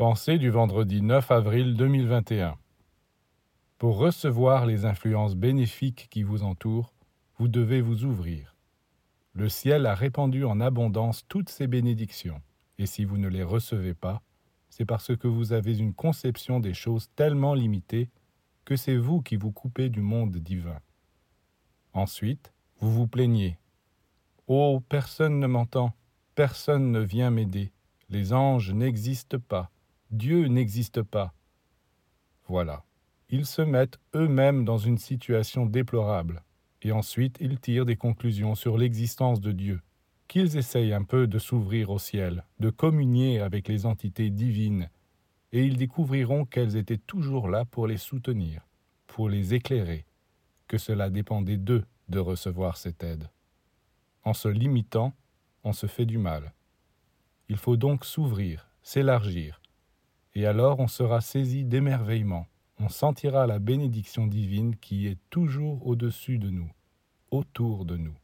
Pensée du vendredi 9 avril 2021. Pour recevoir les influences bénéfiques qui vous entourent, vous devez vous ouvrir. Le ciel a répandu en abondance toutes ces bénédictions, et si vous ne les recevez pas, c'est parce que vous avez une conception des choses tellement limitée que c'est vous qui vous coupez du monde divin. Ensuite, vous vous plaignez. Oh, personne ne m'entend, personne ne vient m'aider, les anges n'existent pas, Dieu n'existe pas. Voilà, ils se mettent eux-mêmes dans une situation déplorable, et ensuite ils tirent des conclusions sur l'existence de Dieu, qu'ils essayent un peu de s'ouvrir au ciel, de communier avec les entités divines, et ils découvriront qu'elles étaient toujours là pour les soutenir, pour les éclairer, que cela dépendait d'eux de recevoir cette aide. En se limitant, on se fait du mal. Il faut donc s'ouvrir, s'élargir, et alors on sera saisi d'émerveillement, on sentira la bénédiction divine qui est toujours au-dessus de nous, autour de nous.